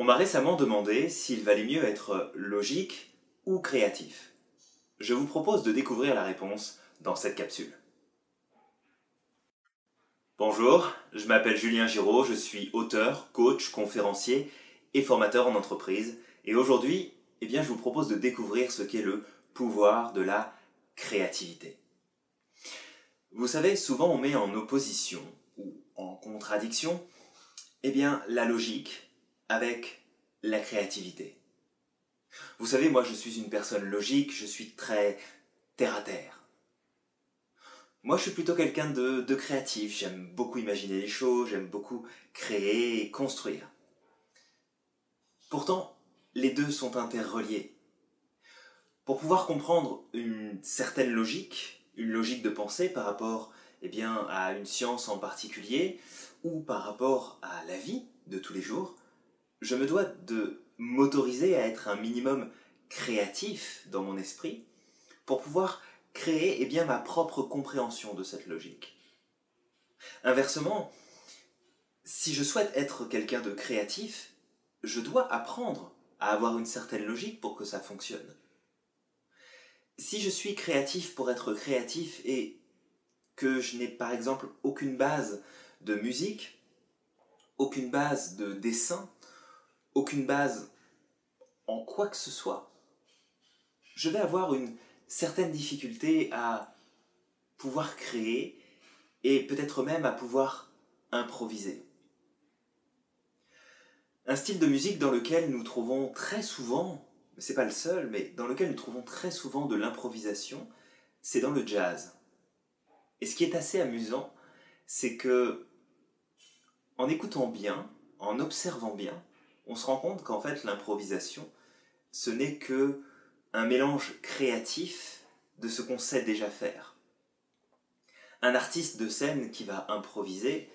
On m'a récemment demandé s'il valait mieux être logique ou créatif. Je vous propose de découvrir la réponse dans cette capsule. Bonjour, je m'appelle Julien Giraud, je suis auteur, coach, conférencier et formateur en entreprise. Et aujourd'hui, eh bien, je vous propose de découvrir ce qu'est le pouvoir de la créativité. Vous savez, souvent on met en opposition ou en contradiction eh bien, la logique avec la créativité. Vous savez, moi je suis une personne logique, je suis très terre à terre. Moi je suis plutôt quelqu'un de, créatif, j'aime beaucoup imaginer les choses, j'aime beaucoup créer et construire. Pourtant, les deux sont interreliés. Pour pouvoir comprendre une certaine logique, une logique de pensée par rapport eh bien, à une science en particulier, ou par rapport à la vie de tous les jours, je me dois de m'autoriser à être un minimum créatif dans mon esprit pour pouvoir créer eh ma propre compréhension de cette logique. Inversement, si je souhaite être quelqu'un de créatif, je dois apprendre à avoir une certaine logique pour que ça fonctionne. Si je suis créatif pour être créatif et que je n'ai par exemple aucune base de musique, aucune base de dessin, aucune base en quoi que ce soit, je vais avoir une certaine difficulté à pouvoir créer et peut-être même à pouvoir improviser. Un style de musique dans lequel nous trouvons très souvent, c'est pas le seul, mais dans lequel nous trouvons très souvent de l'improvisation, c'est dans le jazz. Et ce qui est assez amusant, c'est que en écoutant bien, en observant bien, on se rend compte qu'en fait l'improvisation, ce n'est que un mélange créatif de ce qu'on sait déjà faire. Un artiste de scène qui va improviser,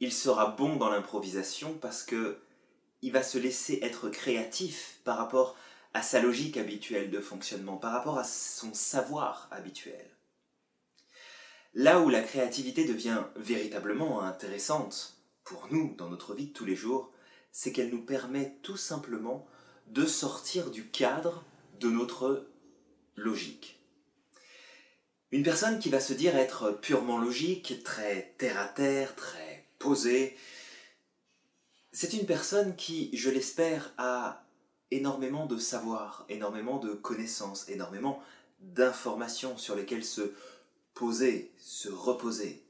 il sera bon dans l'improvisation parce que il va se laisser être créatif par rapport à sa logique habituelle de fonctionnement, par rapport à son savoir habituel. Là où la créativité devient véritablement intéressante pour nous dans notre vie de tous les jours, c'est qu'elle nous permet tout simplement de sortir du cadre de notre logique. Une personne qui va se dire être purement logique, très terre à terre, très posée, c'est une personne qui, je l'espère, a énormément de savoir, énormément de connaissances, énormément d'informations sur lesquelles se poser, se reposer.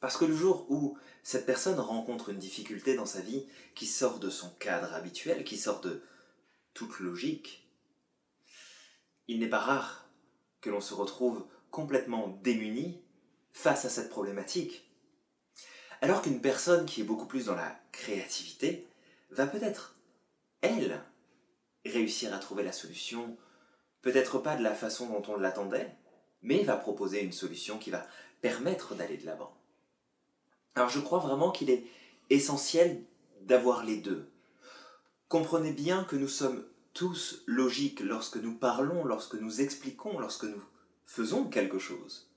Parce que le jour où cette personne rencontre une difficulté dans sa vie qui sort de son cadre habituel, qui sort de toute logique, il n'est pas rare que l'on se retrouve complètement démuni face à cette problématique. Alors qu'une personne qui est beaucoup plus dans la créativité va peut-être, elle, réussir à trouver la solution, peut-être pas de la façon dont on l'attendait, mais va proposer une solution qui va permettre d'aller de l'avant. Alors je crois vraiment qu'il est essentiel d'avoir les deux. Comprenez bien que nous sommes tous logiques lorsque nous parlons, lorsque nous expliquons, lorsque nous faisons quelque chose.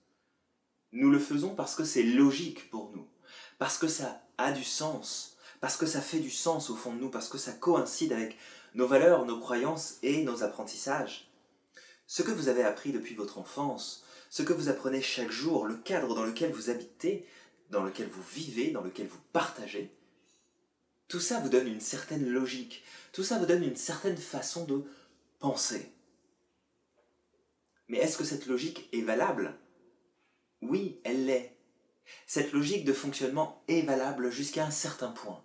Nous le faisons parce que c'est logique pour nous, parce que ça a du sens, parce que ça fait du sens au fond de nous, parce que ça coïncide avec nos valeurs, nos croyances et nos apprentissages. Ce que vous avez appris depuis votre enfance, ce que vous apprenez chaque jour, le cadre dans lequel vous habitez, dans lequel vous vivez, dans lequel vous partagez, tout ça vous donne une certaine logique, tout ça vous donne une certaine façon de penser. Mais est-ce que cette logique est valable? Oui, elle l'est. Cette logique de fonctionnement est valable jusqu'à un certain point,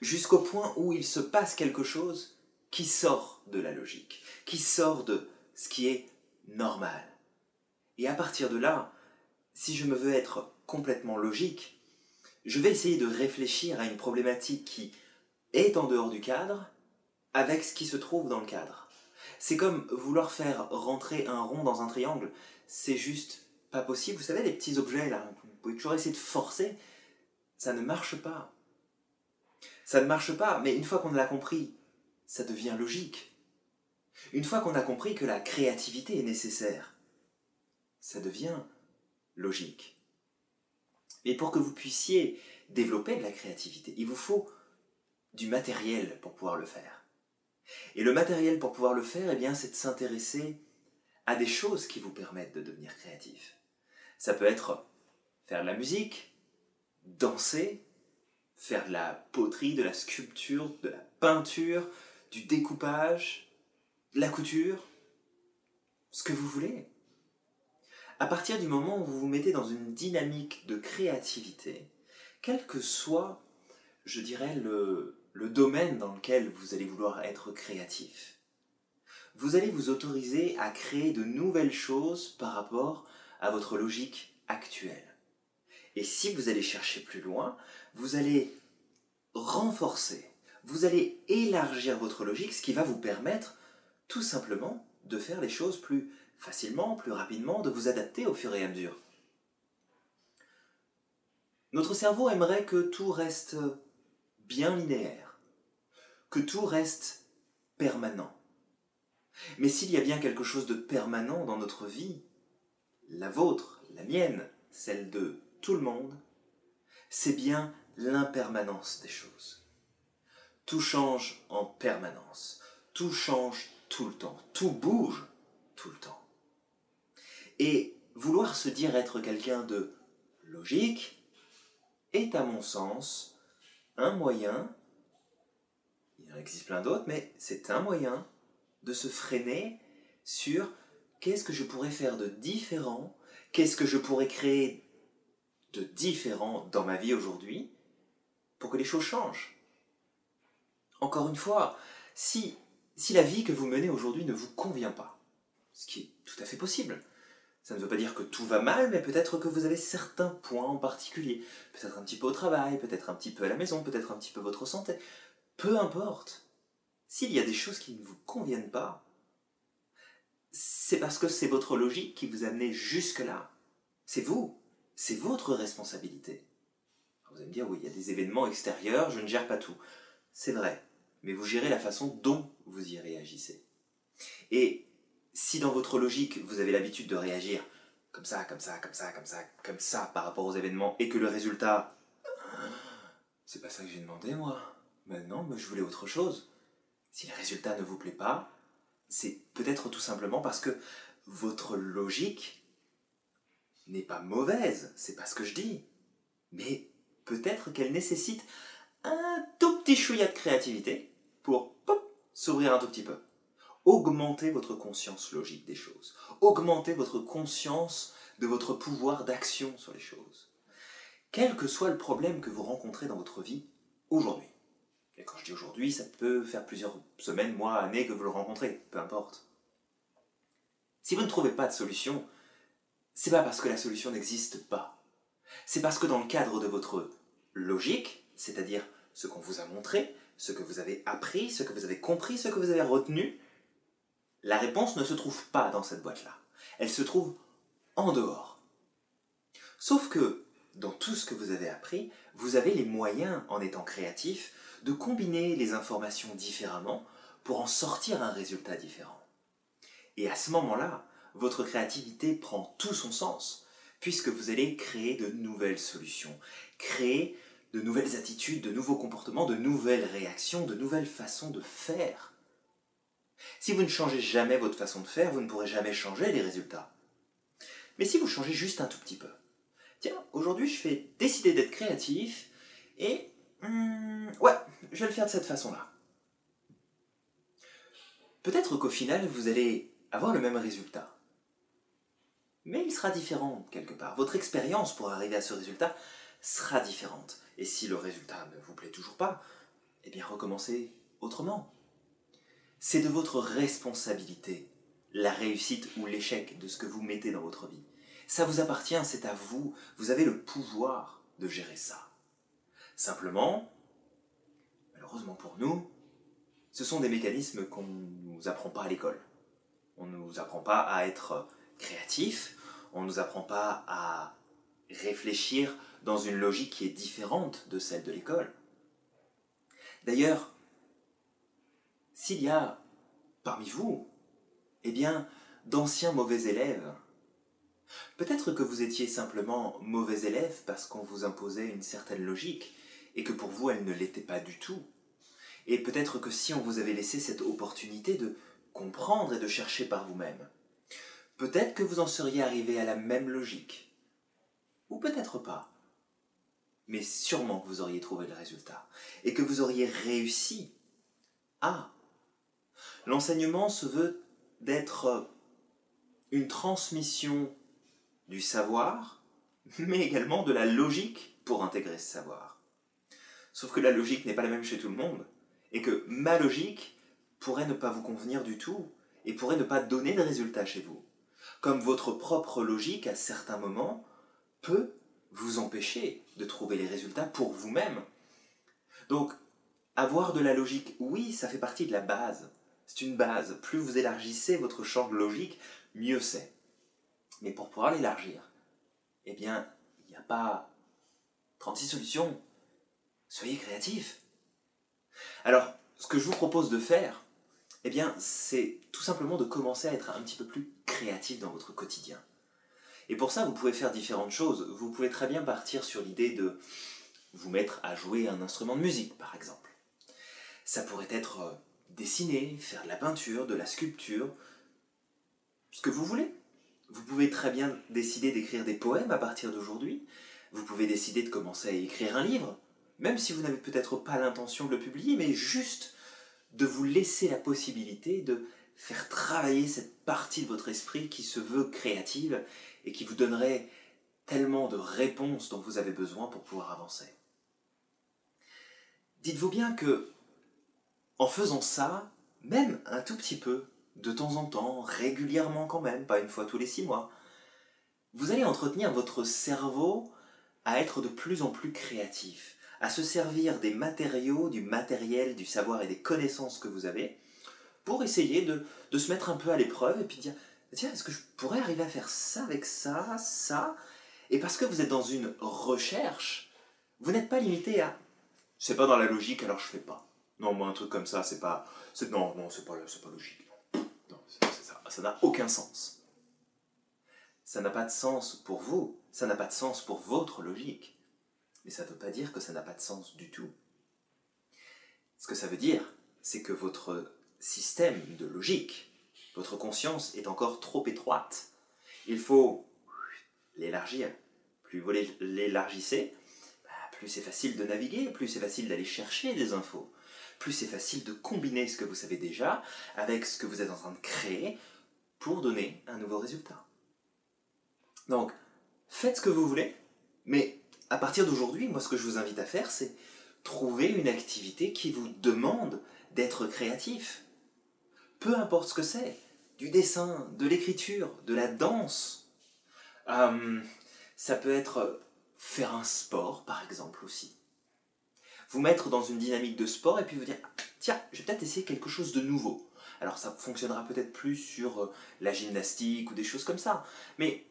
jusqu'au point où il se passe quelque chose qui sort de la logique, qui sort de ce qui est normal. Et à partir de là, si je me veux être complètement logique, je vais essayer de réfléchir à une problématique qui est en dehors du cadre avec ce qui se trouve dans le cadre. C'est comme vouloir faire rentrer un rond dans un triangle. C'est juste pas possible. Vous savez, les petits objets là, vous pouvez toujours essayer de forcer. Ça ne marche pas. Ça ne marche pas, mais une fois qu'on l'a compris, ça devient logique. Une fois qu'on a compris que la créativité est nécessaire, ça devient logique. Et pour que vous puissiez développer de la créativité, il vous faut du matériel pour pouvoir le faire. Et le matériel pour pouvoir le faire, eh bien, c'est de s'intéresser à des choses qui vous permettent de devenir créatif. Ça peut être faire de la musique, danser, faire de la poterie, de la sculpture, de la peinture, du découpage, de la couture, ce que vous voulez. À partir du moment où vous vous mettez dans une dynamique de créativité, quel que soit, je dirais, le, le domaine dans lequel vous allez vouloir être créatif, vous allez vous autoriser à créer de nouvelles choses par rapport à votre logique actuelle. Et si vous allez chercher plus loin, vous allez renforcer, vous allez élargir votre logique, ce qui va vous permettre tout simplement de faire les choses plus facilement, plus rapidement, de vous adapter au fur et à mesure. Notre cerveau aimerait que tout reste bien linéaire, que tout reste permanent. Mais s'il y a bien quelque chose de permanent dans notre vie, la vôtre, la mienne, celle de tout le monde, c'est bien l'impermanence des choses. Tout change en permanence, tout change tout le temps, tout bouge tout le temps. Et vouloir se dire être quelqu'un de logique est à mon sens un moyen, il en existe plein d'autres, mais c'est un moyen de se freiner sur qu'est-ce que je pourrais faire de différent, qu'est-ce que je pourrais créer de différent dans ma vie aujourd'hui pour que les choses changent. Encore une fois, si, si la vie que vous menez aujourd'hui ne vous convient pas, ce qui est tout à fait possible, ça ne veut pas dire que tout va mal, mais peut-être que vous avez certains points en particulier. Peut-être un petit peu au travail, peut-être un petit peu à la maison, peut-être un petit peu votre santé. Peu importe. S'il y a des choses qui ne vous conviennent pas, c'est parce que c'est votre logique qui vous a amené jusque-là. C'est vous. C'est votre responsabilité. Vous allez me dire, oui, il y a des événements extérieurs, je ne gère pas tout. C'est vrai. Mais vous gérez la façon dont vous y réagissez. Et si dans votre logique, vous avez l'habitude de réagir comme ça, comme ça, comme ça, comme ça, comme ça par rapport aux événements, et que le résultat... C'est pas ça que j'ai demandé, moi. Maintenant, mais je voulais autre chose. Si le résultat ne vous plaît pas, c'est peut-être tout simplement parce que votre logique n'est pas mauvaise, c'est pas ce que je dis. Mais peut-être qu'elle nécessite un tout petit chouïa de créativité pour s'ouvrir un tout petit peu. Augmentez votre conscience logique des choses. Augmentez votre conscience de votre pouvoir d'action sur les choses. Quel que soit le problème que vous rencontrez dans votre vie aujourd'hui. Et quand je dis aujourd'hui, ça peut faire plusieurs semaines, mois, années que vous le rencontrez, peu importe. Si vous ne trouvez pas de solution, c'est pas parce que la solution n'existe pas. C'est parce que dans le cadre de votre logique, c'est-à-dire ce qu'on vous a montré, ce que vous avez appris, ce que vous avez compris, ce que vous avez retenu, la réponse ne se trouve pas dans cette boîte-là. Elle se trouve en dehors. Sauf que, dans tout ce que vous avez appris, vous avez les moyens, en étant créatif, de combiner les informations différemment pour en sortir un résultat différent. Et à ce moment-là, votre créativité prend tout son sens, puisque vous allez créer de nouvelles solutions, créer de nouvelles attitudes, de nouveaux comportements, de nouvelles réactions, de nouvelles façons de faire. Si vous ne changez jamais votre façon de faire, vous ne pourrez jamais changer les résultats. Mais si vous changez juste un tout petit peu, tiens, aujourd'hui je fais décider d'être créatif et Hmm, ouais, je vais le faire de cette façon-là. Peut-être qu'au final, vous allez avoir le même résultat. Mais il sera différent quelque part. Votre expérience pour arriver à ce résultat sera différente. Et si le résultat ne vous plaît toujours pas, eh bien recommencez autrement. C'est de votre responsabilité, la réussite ou l'échec de ce que vous mettez dans votre vie. Ça vous appartient, c'est à vous, vous avez le pouvoir de gérer ça. Simplement, malheureusement pour nous, ce sont des mécanismes qu'on ne nous apprend pas à l'école. On ne nous apprend pas à être créatif, on ne nous apprend pas à réfléchir dans une logique qui est différente de celle de l'école. D'ailleurs, s'il y a parmi vous, eh bien, d'anciens mauvais élèves, peut-être que vous étiez simplement mauvais élève parce qu'on vous imposait une certaine logique, et que pour vous elle ne l'était pas du tout. Et peut-être que si on vous avait laissé cette opportunité de comprendre et de chercher par vous-même, peut-être que vous en seriez arrivé à la même logique. Ou peut-être pas. Mais sûrement que vous auriez trouvé le résultat. Et que vous auriez réussi à. L'enseignement se veut d'être une transmission du savoir, mais également de la logique pour intégrer ce savoir. Sauf que la logique n'est pas la même chez tout le monde, et que ma logique pourrait ne pas vous convenir du tout, et pourrait ne pas donner de résultat chez vous. Comme votre propre logique, à certains moments, peut vous empêcher de trouver les résultats pour vous-même. Donc, avoir de la logique, oui, ça fait partie de la base. C'est une base. Plus vous élargissez votre champ de logique, mieux c'est. Mais pour pouvoir l'élargir, eh bien, il n'y a pas 36 solutions. Soyez créatifs. Alors, ce que je vous propose de faire, eh bien, c'est tout simplement de commencer à être un petit peu plus créatif dans votre quotidien. Et pour ça, vous pouvez faire différentes choses. Vous pouvez très bien partir sur l'idée de vous mettre à jouer un instrument de musique, par exemple. Ça pourrait être euh, dessiner, faire de la peinture, de la sculpture, ce que vous voulez. Vous pouvez très bien décider d'écrire des poèmes à partir d'aujourd'hui. Vous pouvez décider de commencer à écrire un livre, même si vous n'avez peut-être pas l'intention de le publier, mais juste de vous laisser la possibilité de faire travailler cette partie de votre esprit qui se veut créative et qui vous donnerait tellement de réponses dont vous avez besoin pour pouvoir avancer. Dites-vous bien que en faisant ça, même un tout petit peu, de temps en temps, régulièrement quand même, pas une fois tous les six mois, vous allez entretenir votre cerveau à être de plus en plus créatif, à se servir des matériaux, du matériel, du savoir et des connaissances que vous avez, pour essayer de, se mettre un peu à l'épreuve et puis dire, tiens, est-ce que je pourrais arriver à faire ça avec ça, ça? Et parce que vous êtes dans une recherche, vous n'êtes pas limité à, c'est pas dans la logique, alors je fais pas. Non, moi, un truc comme ça, c'est pas. Non, non, c'est pas, pas logique. Non, ça n'a aucun sens. Ça n'a pas de sens pour vous, ça n'a pas de sens pour votre logique. Mais ça ne veut pas dire que ça n'a pas de sens du tout. Ce que ça veut dire, c'est que votre système de logique, votre conscience est encore trop étroite. Il faut l'élargir. Plus vous l'élargissez, bah, plus c'est facile de naviguer, plus c'est facile d'aller chercher des infos plus c'est facile de combiner ce que vous savez déjà avec ce que vous êtes en train de créer pour donner un nouveau résultat. Donc, faites ce que vous voulez, mais à partir d'aujourd'hui, moi ce que je vous invite à faire, c'est trouver une activité qui vous demande d'être créatif. Peu importe ce que c'est, du dessin, de l'écriture, de la danse. Euh, ça peut être faire un sport, par exemple, aussi vous mettre dans une dynamique de sport et puis vous dire tiens, je vais peut-être essayer quelque chose de nouveau. Alors ça fonctionnera peut-être plus sur euh, la gymnastique ou des choses comme ça, mais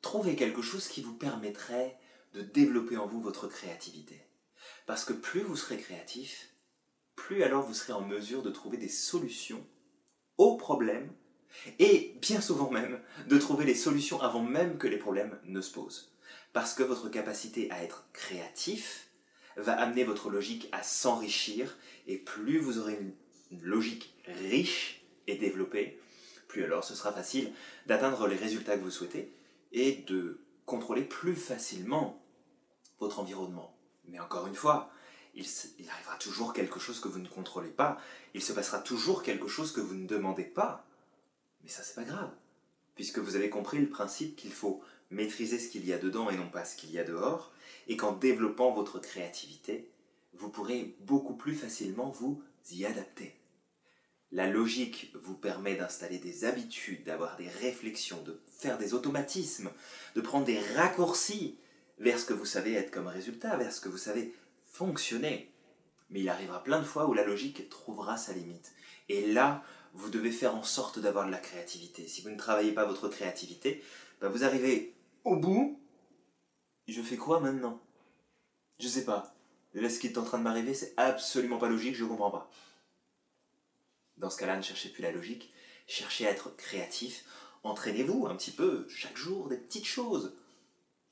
trouvez quelque chose qui vous permettrait de développer en vous votre créativité. Parce que plus vous serez créatif, plus alors vous serez en mesure de trouver des solutions aux problèmes et bien souvent même de trouver les solutions avant même que les problèmes ne se posent. Parce que votre capacité à être créatif va amener votre logique à s'enrichir, et plus vous aurez une, logique riche et développée, plus alors ce sera facile d'atteindre les résultats que vous souhaitez et de contrôler plus facilement votre environnement. Mais encore une fois, il, arrivera toujours quelque chose que vous ne contrôlez pas, il se passera toujours quelque chose que vous ne demandez pas. Mais ça, c'est pas grave, puisque vous avez compris le principe qu'il faut maîtriser ce qu'il y a dedans et non pas ce qu'il y a dehors, et qu'en développant votre créativité, vous pourrez beaucoup plus facilement vous y adapter. La logique vous permet d'installer des habitudes, d'avoir des réflexions, de faire des automatismes, de prendre des raccourcis vers ce que vous savez être comme résultat, vers ce que vous savez fonctionner. Mais il arrivera plein de fois où la logique trouvera sa limite. Et là, vous devez faire en sorte d'avoir de la créativité. Si vous ne travaillez pas votre créativité, ben vous arrivez au bout je fais quoi maintenant? Je sais pas. Là, ce qui est en train de m'arriver, c'est absolument pas logique, je comprends pas. Dans ce cas-là, ne cherchez plus la logique, cherchez à être créatif, entraînez-vous un petit peu, chaque jour, des petites choses.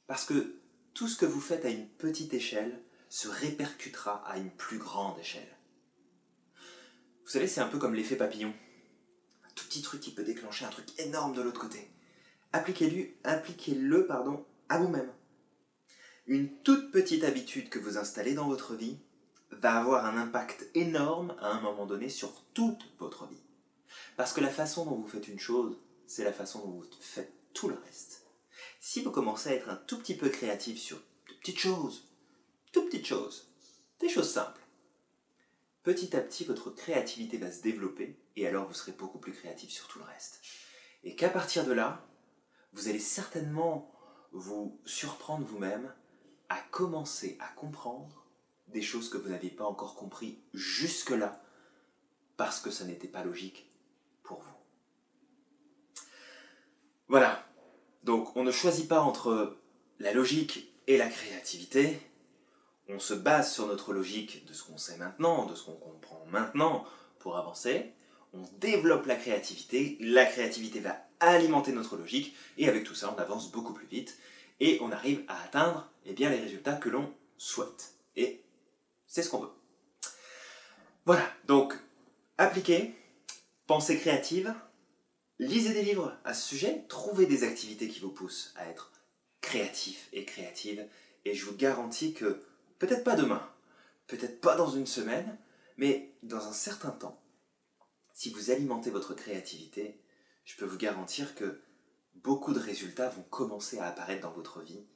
Parce que tout ce que vous faites à une petite échelle se répercutera à une plus grande échelle. Vous savez, c'est un peu comme l'effet papillon. Un tout petit truc qui peut déclencher un truc énorme de l'autre côté. Appliquez-le appliquez pardon, à vous-même. Une toute petite habitude que vous installez dans votre vie va avoir un impact énorme à un moment donné sur toute votre vie. Parce que la façon dont vous faites une chose, c'est la façon dont vous faites tout le reste. Si vous commencez à être un tout petit peu créatif sur de petites choses, tout petites choses, des choses simples, petit à petit votre créativité va se développer et alors vous serez beaucoup plus créatif sur tout le reste. Et qu'à partir de là, vous allez certainement vous surprendre vous-même à commencer à comprendre des choses que vous n'aviez pas encore compris jusque-là parce que ça n'était pas logique pour vous. Voilà. Donc on ne choisit pas entre la logique et la créativité. On se base sur notre logique de ce qu'on sait maintenant, de ce qu'on comprend maintenant pour avancer. On développe la créativité. La créativité va alimenter notre logique et avec tout ça on avance beaucoup plus vite et on arrive à atteindre eh bien, les résultats que l'on souhaite. Et c'est ce qu'on veut. Voilà, donc appliquez, pensez créative, lisez des livres à ce sujet, trouvez des activités qui vous poussent à être créatif et créative, et je vous garantis que, peut-être pas demain, peut-être pas dans une semaine, mais dans un certain temps, si vous alimentez votre créativité, je peux vous garantir que beaucoup de résultats vont commencer à apparaître dans votre vie,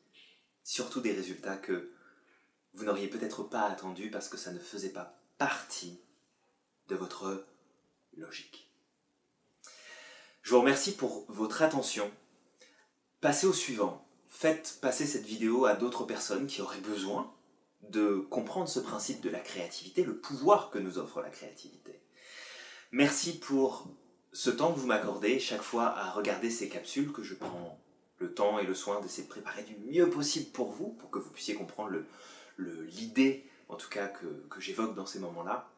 surtout des résultats que vous n'auriez peut-être pas attendus parce que ça ne faisait pas partie de votre logique. Je vous remercie pour votre attention. Passez au suivant. Faites passer cette vidéo à d'autres personnes qui auraient besoin de comprendre ce principe de la créativité, le pouvoir que nous offre la créativité. Merci pour ce temps que vous m'accordez chaque fois à regarder ces capsules que je prends le temps et le soin d'essayer de préparer du mieux possible pour vous, pour que vous puissiez comprendre l'idée, en tout cas, que, que j'évoque dans ces moments-là.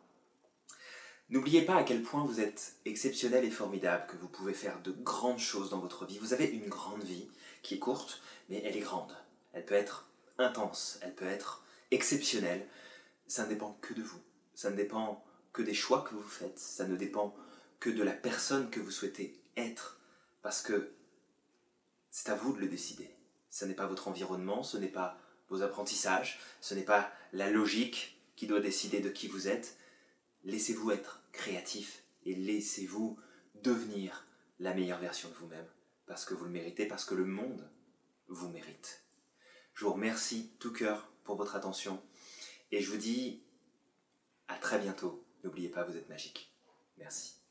N'oubliez pas à quel point vous êtes exceptionnel et formidable, que vous pouvez faire de grandes choses dans votre vie. Vous avez une grande vie qui est courte, mais elle est grande. Elle peut être intense, elle peut être exceptionnelle. Ça ne dépend que de vous. Ça ne dépend que des choix que vous faites. Ça ne dépend que de la personne que vous souhaitez être. Parce que c'est à vous de le décider. Ce n'est pas votre environnement, ce n'est pas vos apprentissages, ce n'est pas la logique qui doit décider de qui vous êtes. Laissez-vous être créatif et laissez-vous devenir la meilleure version de vous-même, parce que vous le méritez, parce que le monde vous mérite. Je vous remercie tout cœur pour votre attention et je vous dis à très bientôt. N'oubliez pas, vous êtes magique. Merci.